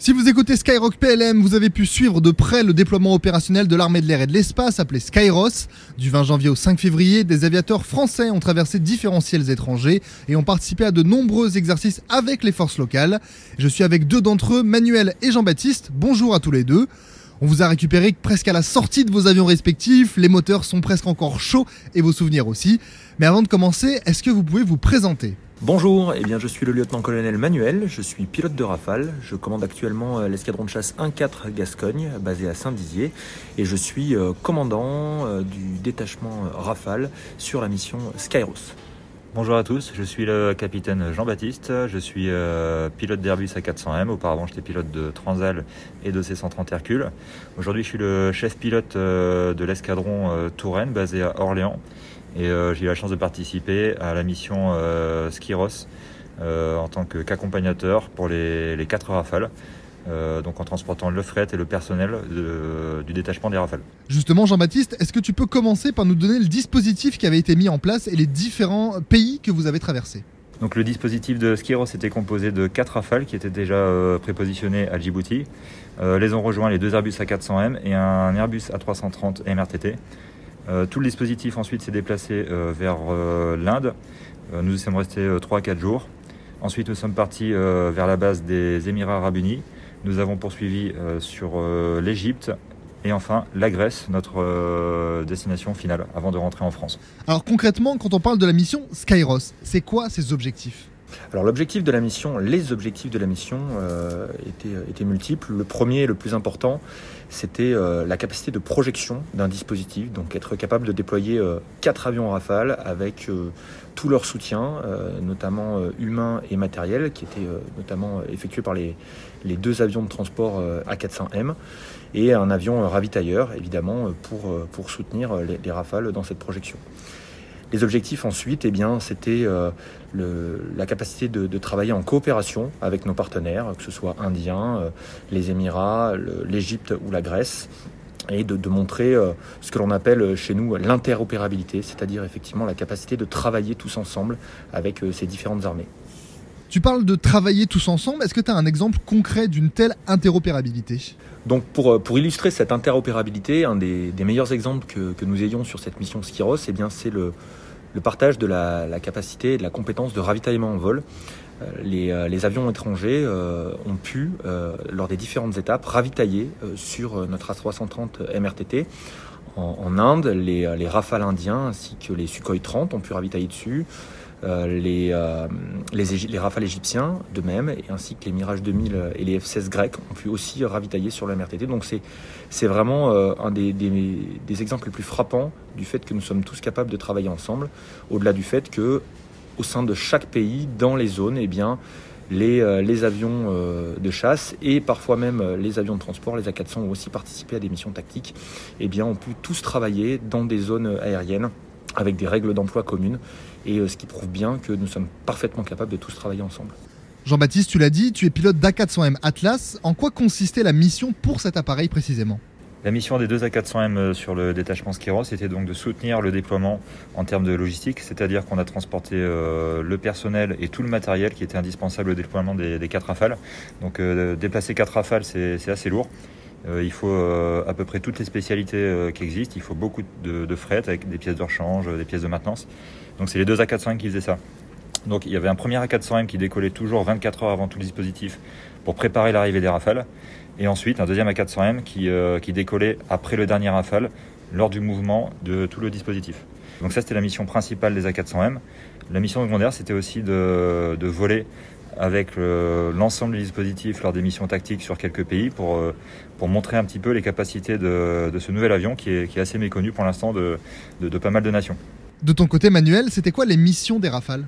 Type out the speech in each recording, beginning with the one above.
Si vous écoutez Skyrock PLM, vous avez pu suivre de près le déploiement opérationnel de l'armée de l'air et de l'espace appelé Skyros. Du 20 janvier au 5 février, des aviateurs français ont traversé différents ciels étrangers et ont participé à de nombreux exercices avec les forces locales. Je suis avec deux d'entre eux, Manuel et Jean-Baptiste. Bonjour à tous les deux. On vous a récupéré presque à la sortie de vos avions respectifs, les moteurs sont presque encore chauds et vos souvenirs aussi. Mais avant de commencer, est-ce que vous pouvez vous présenter? Bonjour, eh bien, je suis le lieutenant-colonel Manuel, je suis pilote de Rafale, je commande actuellement euh, l'escadron de chasse 1-4 Gascogne, basé à Saint-Dizier, et je suis euh, commandant euh, du détachement Rafale sur la mission Skyros. Bonjour à tous, je suis le capitaine Jean-Baptiste, je suis pilote d'Airbus A400M, auparavant j'étais pilote de Transal et de C-130 Hercule. Aujourd'hui je suis le chef pilote de l'escadron Touraine basé à Orléans et euh, j'ai eu la chance de participer à la mission euh, euh, en tant qu'accompagnateur pour les, les quatre rafales. Donc en transportant le fret et le personnel du détachement des rafales. Justement, Jean-Baptiste, est-ce que tu peux commencer par nous donner le dispositif qui avait été mis en place et les différents pays que vous avez traversés? Donc le dispositif de Skiros était composé de quatre rafales qui étaient déjà prépositionnés à Djibouti. les ont rejoint les deux Airbus A400M et un Airbus A330 MRTT. Euh, tout le dispositif ensuite s'est déplacé euh, vers euh, l'Inde. nous y sommes restés 3-4 jours. Ensuite, nous sommes partis vers la base des Émirats arabes unis. Nous avons poursuivi sur l'Égypte et enfin la Grèce, notre destination finale, avant de rentrer en France. Alors concrètement, quand on parle de la mission Skyros, c'est quoi ses objectifs? Alors l'objectif de la mission, les objectifs de la mission euh, étaient, multiples. Le premier, le plus important, c'était euh, la capacité de projection d'un dispositif, donc être capable de déployer euh, quatre avions Rafale avec tout leur soutien, notamment humain et matériel, qui était notamment effectué par les, deux avions de transport A400M, et un avion ravitailleur, évidemment, pour, pour soutenir les Rafales dans cette projection. Les objectifs ensuite, eh bien, c'était euh, la capacité de, travailler en coopération avec nos partenaires, que ce soit indiens, euh, les Émirats, l'Égypte ou la Grèce, et de, montrer euh, ce que l'on appelle chez nous l'interopérabilité, c'est-à-dire effectivement la capacité de travailler tous ensemble avec ces différentes armées. Tu parles de travailler tous ensemble. Est-ce que tu as un exemple concret d'une telle interopérabilité? Donc pour, euh, pour, illustrer cette interopérabilité, un des, meilleurs exemples que, que, nous ayons sur cette mission Skiros, eh c'est le, le, partage de la, capacité et de la compétence de ravitaillement en vol. Euh, les, euh, les, avions étrangers ont pu, lors des différentes étapes, ravitailler sur notre A330 MRTT. En, en Inde, les, les, Rafales indiens ainsi que les Sukhoi 30 ont pu ravitailler dessus. Euh, les, euh, les, les, Rafales égyptiens de même, ainsi que les Mirage 2000 et les F-16 grecs ont pu aussi ravitailler sur la MRTT. Donc c'est vraiment euh, un des, exemples les plus frappants du fait que nous sommes tous capables de travailler ensemble, au-delà du fait que au sein de chaque pays, dans les zones, eh les, avions de chasse et parfois même les avions de transport, les A400 ont aussi participé à des missions tactiques, eh bien, ont pu tous travailler dans des zones aériennes avec des règles d'emploi communes, et euh, ce qui prouve bien que nous sommes parfaitement capables de tous travailler ensemble. Jean-Baptiste, tu l'as dit, tu es pilote d'A400M Atlas. En quoi consistait la mission pour cet appareil précisément? La mission des deux A400M euh, sur le détachement Skiros était donc de soutenir le déploiement en termes de logistique, c'est-à-dire qu'on a transporté euh, le personnel et tout le matériel qui était indispensable au déploiement des, quatre rafales. Donc déplacer quatre rafales, c'est assez lourd. Euh, il faut euh, à peu près toutes les spécialités euh, qui existent. Il faut beaucoup de, fret avec des pièces de rechange, des pièces de maintenance. Donc c'est les deux A400M qui faisaient ça. Donc il y avait un premier A400M qui décollait toujours 24 heures avant tout le dispositif pour préparer l'arrivée des rafales. Et ensuite un deuxième A400M qui, qui décollait après le dernier rafale lors du mouvement de tout le dispositif. Donc ça c'était la mission principale des A400M. La mission secondaire c'était aussi de, de voler avec euh, l'ensemble du dispositif lors des missions tactiques sur quelques pays pour, euh, pour montrer un petit peu les capacités de, ce nouvel avion qui est, qui est assez méconnu pour l'instant de, de, pas mal de nations. De ton côté, Manuel, c'était quoi les missions des Rafales?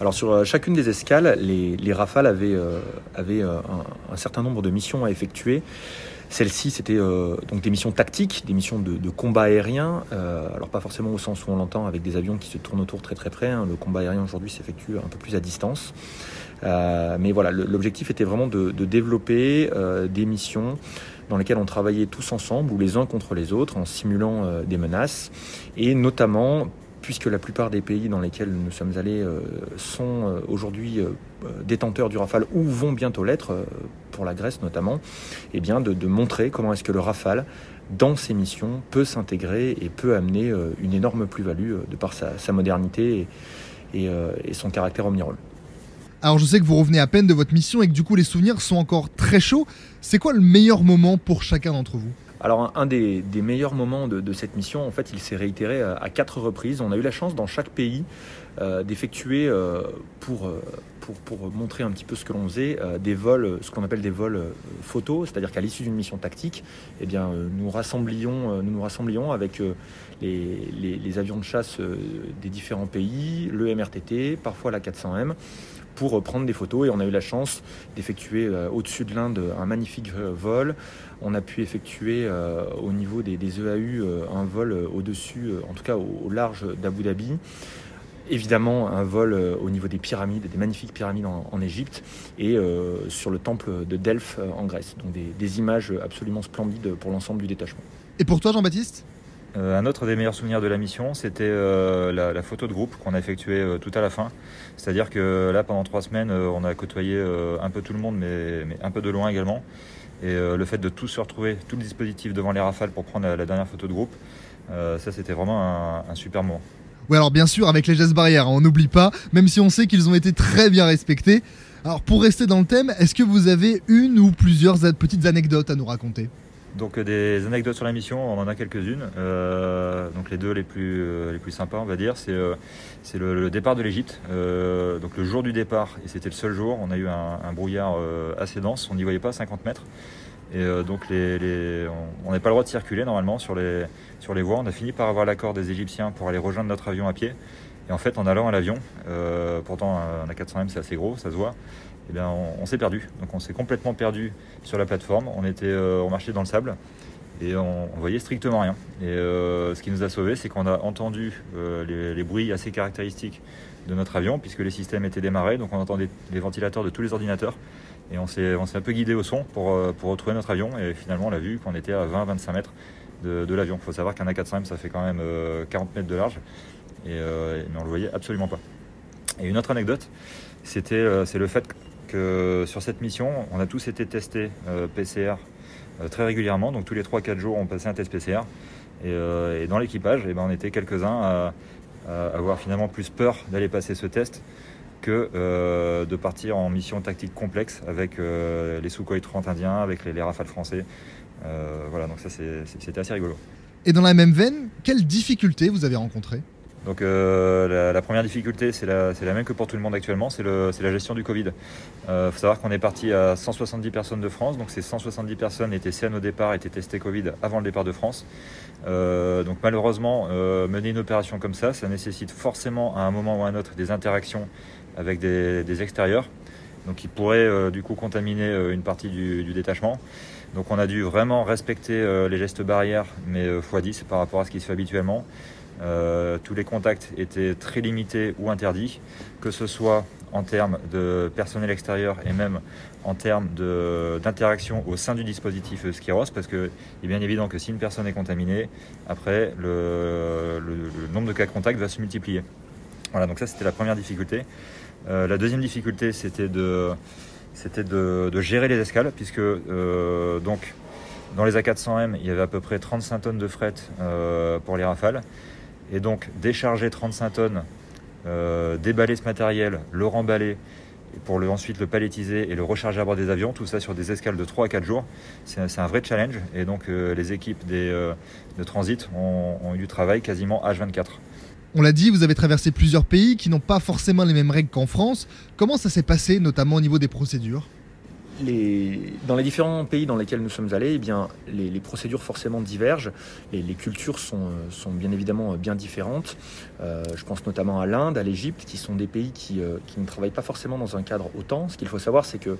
Alors sur euh, chacune des escales, les, les Rafales avaient, avaient un, un, certain nombre de missions à effectuer. Celle-ci, c'était euh, donc des missions tactiques, des missions de, combat aérien. Euh, alors pas forcément au sens où on l'entend avec des avions qui se tournent autour très très près. Hein. Le combat aérien aujourd'hui s'effectue un peu plus à distance. Euh, mais voilà, l'objectif était vraiment de, développer des missions dans lesquelles on travaillait tous ensemble ou les uns contre les autres en simulant des menaces et notamment puisque la plupart des pays dans lesquels nous sommes allés sont aujourd'hui détenteurs du Rafale ou vont bientôt l'être, pour la Grèce notamment, et eh bien de, montrer comment est-ce que le Rafale, dans ses missions, peut s'intégrer et peut amener une énorme plus-value de par sa, modernité et, son caractère omnirôle. Alors je sais que vous revenez à peine de votre mission et que du coup les souvenirs sont encore très chauds. C'est quoi le meilleur moment pour chacun d'entre vous? Alors un, des, meilleurs moments de, cette mission, en fait, il s'est réitéré à, quatre reprises. On a eu la chance dans chaque pays euh, d'effectuer, euh, pour, euh, pour, montrer un petit peu ce que l'on faisait, des vols, ce qu'on appelle des vols photos, c'est-à-dire qu'à l'issue d'une mission tactique, eh nous, rassemblions, nous nous rassemblions avec les, les, avions de chasse des différents pays, le MRTT, parfois la 400M, pour prendre des photos et on a eu la chance d'effectuer au-dessus de l'Inde un magnifique vol. On a pu effectuer au niveau des, EAU un vol au-dessus, en tout cas au, large d'Abu Dhabi. Évidemment, un vol au niveau des pyramides, des magnifiques pyramides en, Égypte et sur le temple de Delphes en Grèce. Donc des images absolument splendides pour l'ensemble du détachement. Et pour toi, Jean-Baptiste? Euh, un autre des meilleurs souvenirs de la mission, c'était euh, la, photo de groupe qu'on a effectuée euh, tout à la fin. C'est-à-dire que là, pendant trois semaines, on a côtoyé un peu tout le monde, mais, un peu de loin également. Et le fait de tous se retrouver, tout le dispositif devant les rafales pour prendre la, dernière photo de groupe, ça c'était vraiment un, super moment. Oui, alors bien sûr, avec les gestes barrières, hein, on n'oublie pas, même si on sait qu'ils ont été très bien respectés. Alors pour rester dans le thème, est-ce que vous avez une ou plusieurs petites anecdotes à nous raconter? Donc euh, des anecdotes sur la mission, on en a quelques-unes. Euh, donc les deux les plus, euh, les plus sympas, on va dire, c'est le, départ de l'Égypte. donc le jour du départ, et c'était le seul jour, on a eu un, brouillard assez dense, on n'y voyait pas 50 mètres. Et donc les, on n'a pas le droit de circuler normalement sur les, sur les voies. On a fini par avoir l'accord des Égyptiens pour aller rejoindre notre avion à pied. Et en fait, en allant à l'avion, pourtant un A400M c'est assez gros, ça se voit, eh bien, on, s'est perdu. Donc on s'est complètement perdu sur la plateforme. On, était, euh, marchait dans le sable et on, voyait strictement rien. Et euh, ce qui nous a sauvés, c'est qu'on a entendu euh, les, bruits assez caractéristiques de notre avion, puisque les systèmes étaient démarrés, donc on entendait les ventilateurs de tous les ordinateurs. Et on s'est, un peu guidé au son pour, pour retrouver notre avion. Et finalement, on a vu qu'on était à 20-25 mètres de, l'avion. Il faut savoir qu'un A400M, ça fait quand même 40 mètres de large. Et, mais on le voyait absolument pas. Et une autre anecdote, c'était, c'est le fait sur cette mission, on a tous été testés euh, PCR euh, très régulièrement. Donc tous les 3-4 jours, on passait un test PCR. Euh, et, dans l'équipage, eh ben, on était quelques-uns à, avoir finalement plus peur d'aller passer ce test que de partir en mission tactique complexe avec les Sukhoi 30 indiens, avec les, les Rafales français. voilà, donc ça c'était assez rigolo. Et dans la même veine, quelles difficultés vous avez rencontrées? Donc euh, la, première difficulté, c'est la, même que pour tout le monde actuellement, c'est la gestion du Covid. Il euh, faut savoir qu'on est parti à 170 personnes de France, donc ces 170 personnes étaient saines au départ, étaient testées Covid avant le départ de France. Euh, donc malheureusement, mener une opération comme ça, ça nécessite forcément à un moment ou à un autre des interactions avec des, extérieurs, donc qui pourraient du coup contaminer une partie du, du, détachement. Donc on a dû vraiment respecter les gestes barrières, mais x10 par rapport à ce qui se fait habituellement. Euh, tous les contacts étaient très limités ou interdits, que ce soit en termes de personnel extérieur et même en termes d'interaction au sein du dispositif Skiros, parce qu'il est bien évident que si une personne est contaminée, après le, nombre de cas de contact va se multiplier. Voilà, donc ça c'était la première difficulté. Euh, la deuxième difficulté c'était de, de, gérer les escales, puisque euh, donc dans les A400M il y avait à peu près 35 tonnes de fret pour les rafales. Et donc décharger 35 tonnes, euh, déballer ce matériel, le remballer, pour ensuite le palettiser et le recharger à bord des avions, tout ça sur des escales de 3 à 4 jours, c'est un vrai challenge. Et donc euh, les équipes euh, de transit ont eu du travail quasiment H24. On l'a dit, vous avez traversé plusieurs pays qui n'ont pas forcément les mêmes règles qu'en France. Comment ça s'est passé, notamment au niveau des procédures? Dans les différents pays dans lesquels nous sommes allés, eh bien, les, procédures forcément divergent. Les, les cultures sont, sont, bien évidemment bien différentes. Euh, je pense notamment à l'Inde, à l'Égypte, qui sont des pays qui, euh, qui, ne travaillent pas forcément dans un cadre autant. Ce qu'il faut savoir, c'est que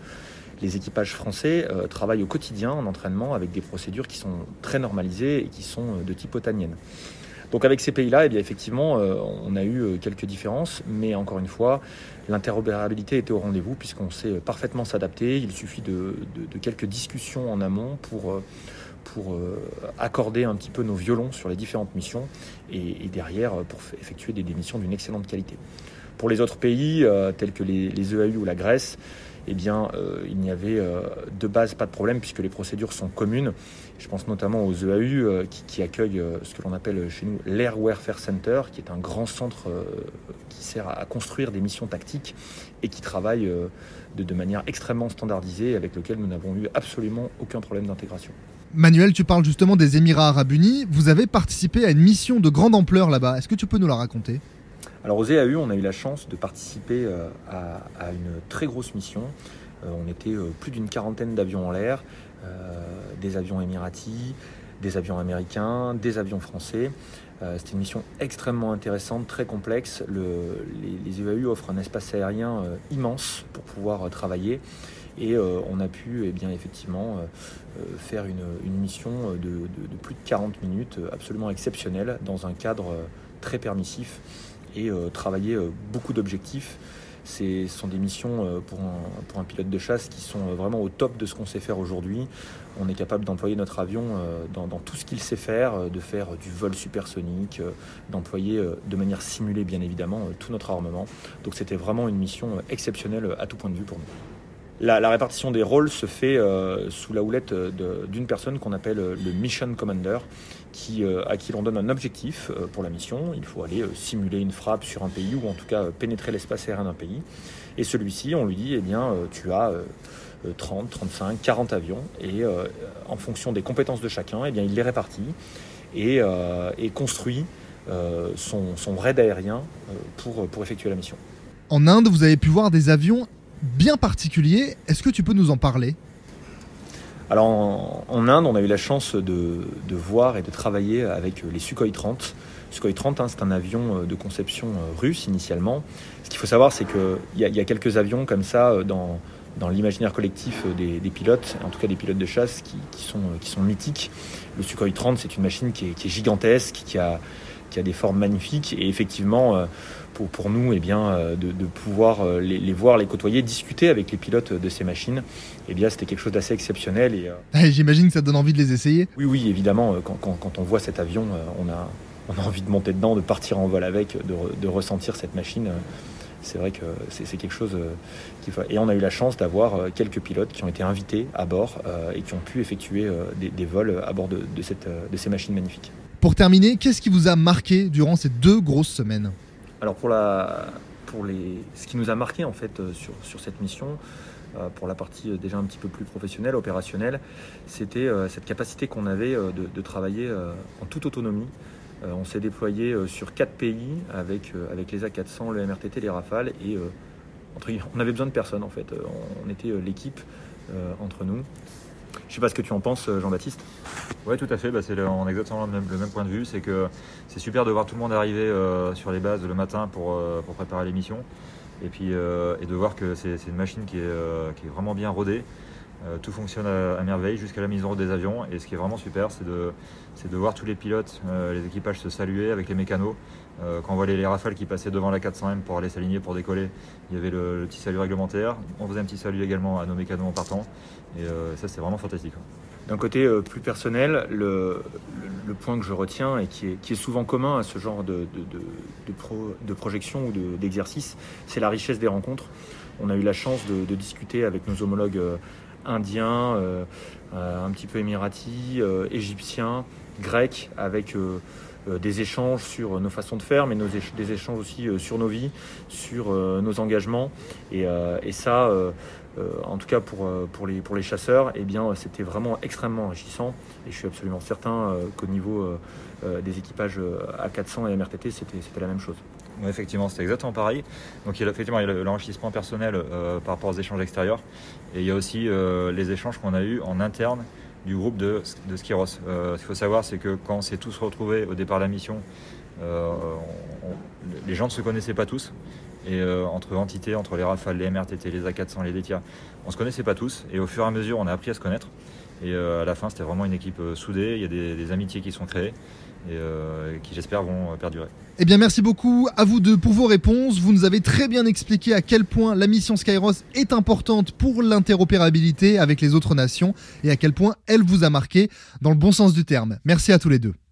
les équipages français euh, travaillent au quotidien en entraînement avec des procédures qui sont très normalisées et qui sont de type otanienne. Donc avec ces pays-là, eh bien effectivement, euh, on a eu euh, quelques différences, mais encore une fois, l'interopérabilité était au rendez-vous puisqu'on sait parfaitement s'adapter. Il suffit de, quelques discussions en amont pour, euh, pour accorder un petit peu nos violons sur les différentes missions et, derrière pour effectuer des, missions d'une excellente qualité. Pour les autres pays, tels que les, les EAU ou la Grèce, eh bien, euh, il n'y avait euh, de base pas de problème puisque les procédures sont communes. Je pense notamment aux EAU euh, qui, accueillent ce que l'on appelle chez nous l'Air Warfare Center, qui est un grand centre qui sert à, construire des missions tactiques et qui travaille de, manière extrêmement standardisée, avec lequel nous n'avons eu absolument aucun problème d'intégration. Manuel, tu parles justement des Émirats arabes unis. Vous avez participé à une mission de grande ampleur là-bas. Est-ce que tu peux nous la raconter? Alors aux EAU, on a eu la chance de participer euh, à, une très grosse mission. Euh, on était euh, plus d'une quarantaine d'avions en l'air, des avions émiratis, des avions américains, des avions français. C'était une mission extrêmement intéressante, très complexe. les, EAU offrent un espace aérien immense pour pouvoir travailler. Et on a pu eh bien, effectivement faire une, mission de, de, plus de 40 minutes absolument exceptionnelle dans un cadre très permissif et euh, travailler euh, beaucoup d'objectifs. Ce sont des missions euh, pour un, pour un, pilote de chasse qui sont vraiment au top de ce qu'on sait faire aujourd'hui. On est capable d'employer notre avion dans, tout ce qu'il sait faire, de faire du vol supersonique, d'employer de manière simulée bien évidemment tout notre armement. Donc c'était vraiment une mission exceptionnelle à tout point de vue pour nous. La, répartition des rôles se fait euh, sous la houlette d'une personne qu'on appelle euh, le Mission Commander, euh, à qui l'on donne un objectif pour la mission. Il faut aller simuler une frappe sur un pays ou en tout cas pénétrer l'espace aérien d'un pays. Et celui-ci, on lui dit, eh bien, tu as 30, 35, 40 avions, et en fonction des compétences de chacun, eh bien, il les répartit et, construit son, raid aérien pour effectuer la mission. En Inde, vous avez pu voir des avions bien particulier. Est-ce que tu peux nous en parler? Alors en, Inde, on a eu la chance de, voir et de travailler avec les Sukhoi 30. Sukhoi 30, hein, c'est un avion euh, de conception euh, russe initialement. Ce qu'il faut savoir, c'est qu'il y, a quelques avions comme ça euh, dans, dans l'imaginaire collectif des, pilotes, en tout cas des pilotes de chasse qui, sont, qui sont mythiques. Le Sukhoi 30, c'est une machine qui est, gigantesque, qui a, qui a des formes magnifiques et effectivement pour, nous eh bien, euh, de, pouvoir euh, les, voir, les côtoyer, discuter avec les pilotes de ces machines. Eh bien, c'était quelque chose d'assez exceptionnel. Et, euh, J'imagine que ça donne envie de les essayer. Oui, oui, évidemment. Quand, on voit cet avion, on a, on a envie de monter dedans, de partir en vol avec, de, ressentir cette machine. C'est vrai que c'est quelque chose qui Et on a eu la chance d'avoir quelques pilotes qui ont été invités à bord et qui ont pu effectuer des, vols à bord de, cette, de ces machines magnifiques. Pour terminer, qu'est-ce qui vous a marqué durant ces deux grosses semaines? Alors pour, la, pour les, ce qui nous a marqué en fait euh, sur, sur cette mission, euh, pour la partie euh, déjà un petit peu plus professionnelle, opérationnelle, c'était cette capacité qu'on avait de, travailler en toute autonomie. On s'est déployé sur quatre pays avec, avec les A400, le MRTT, les Rafales et on avait besoin de personne en fait. On était l'équipe entre nous. Je ne sais pas ce que tu en penses, Jean-Baptiste. Oui, tout à fait. Bah, c'est on a exactement le même, point de vue. C'est que c'est super de voir tout le monde arriver euh, sur les bases le matin pour, euh, préparer l'émission. Et puis euh, et de voir que c'est, une machine qui est, vraiment bien rodée. Tout fonctionne à, merveille jusqu'à la mise en route des avions. Et ce qui est vraiment super, c'est de, de voir tous les pilotes, les équipages se saluer avec les mécanos. quand on voit les, rafales qui passaient devant la 400M pour aller s'aligner pour décoller, il y avait le, petit salut réglementaire. On faisait un petit salut également à nos mécanos en partant. Et ça, c'est vraiment fantastique. D'un côté euh, plus personnel, le, point que je retiens et qui est, souvent commun à ce genre de, de, projection ou d'exercice, c'est la richesse des rencontres. On a eu la chance de, discuter avec nos homologues euh, indiens, euh, un petit peu émiratis, égyptiens, grecs, avec des échanges sur nos façons de faire, mais des échanges aussi sur nos vies, sur nos engagements. Et, ça, euh, en tout cas pour, euh, les, chasseurs, eh c'était vraiment extrêmement enrichissant. Et je suis absolument certain euh, qu'au niveau des équipages A400 et MRTT, c'était la même chose. Oui, effectivement, c'était exactement pareil. Donc, il y a, effectivement, l'enrichissement personnel par rapport aux échanges extérieurs. Et il y a aussi les échanges qu'on a eus en interne du groupe de, de Skiros. ce qu'il faut savoir, c'est que quand on s'est tous retrouvés au départ de la mission, les gens ne se connaissaient pas tous. Et euh, entre entités, entre les Rafales, les MRTT, les A400, les DETIA, on se connaissait pas tous. Et au fur et à mesure, on a appris à se connaître. Et euh, à la fin, c'était vraiment une équipe euh, soudée. Il y a des, amitiés qui sont créées. Et qui j'espère vont perdurer. Eh bien merci beaucoup à vous deux pour vos réponses. Vous nous avez très bien expliqué à quel point la mission Skyros est importante pour l'interopérabilité avec les autres nations et à quel point elle vous a marqué dans le bon sens du terme. Merci à tous les deux.